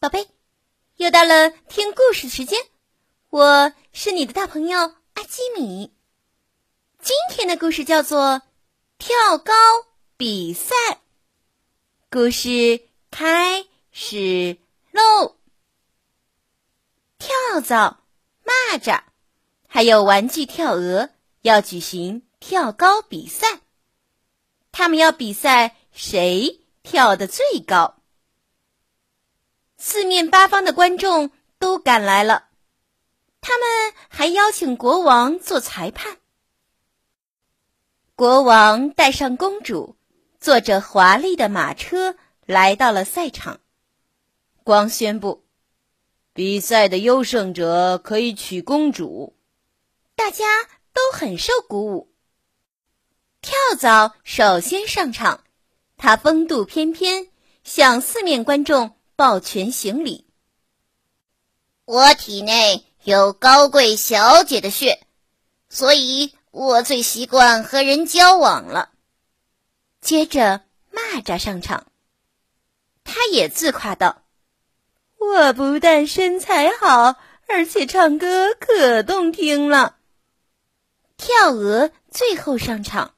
宝贝，又到了听故事的时间，我是你的大朋友阿基米。今天的故事叫做《跳高比赛》，故事开始喽！跳蚤、蚂蚱还有玩具跳鹅要举行跳高比赛，他们要比赛谁跳得最高。四面八方的观众都赶来了，他们还邀请国王做裁判。国王带上公主，坐着华丽的马车来到了赛场。光宣布，比赛的优胜者可以娶公主。大家都很受鼓舞。跳蚤首先上场，他风度翩翩，向四面观众。抱拳行礼。我体内有高贵小姐的血，所以我最习惯和人交往了。接着，蚂蚱上场，他也自夸道：“我不但身材好，而且唱歌可动听了。”跳鹅最后上场，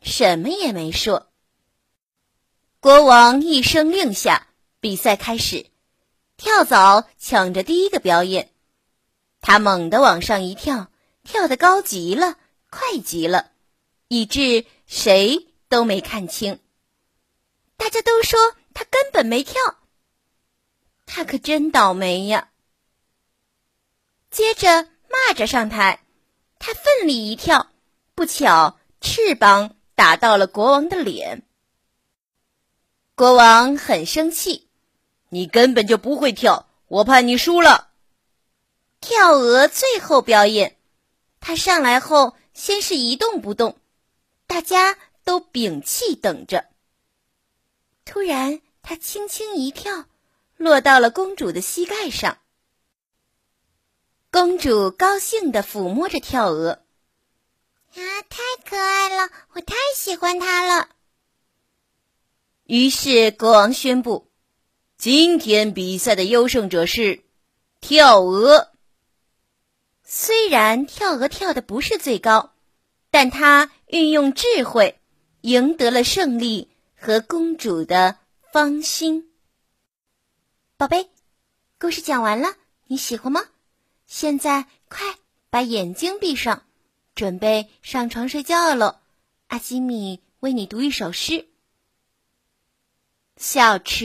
什么也没说。国王一声令下。比赛开始，跳蚤抢着第一个表演。他猛地往上一跳，跳得高极了，快极了，以致谁都没看清。大家都说他根本没跳，他可真倒霉呀！接着，蚂蚱上台，他奋力一跳，不巧翅膀打到了国王的脸。国王很生气。你根本就不会跳，我判你输了。跳鹅最后表演，他上来后先是一动不动，大家都屏气等着。突然，他轻轻一跳，落到了公主的膝盖上。公主高兴地抚摸着跳鹅，啊，太可爱了，我太喜欢它了。于是国王宣布。今天比赛的优胜者是跳鹅。虽然跳鹅跳的不是最高，但他运用智慧，赢得了胜利和公主的芳心。宝贝，故事讲完了，你喜欢吗？现在快把眼睛闭上，准备上床睡觉了。阿基米为你读一首诗，《小池》。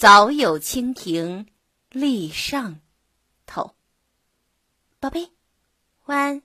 早有蜻蜓立上头，宝贝，晚安。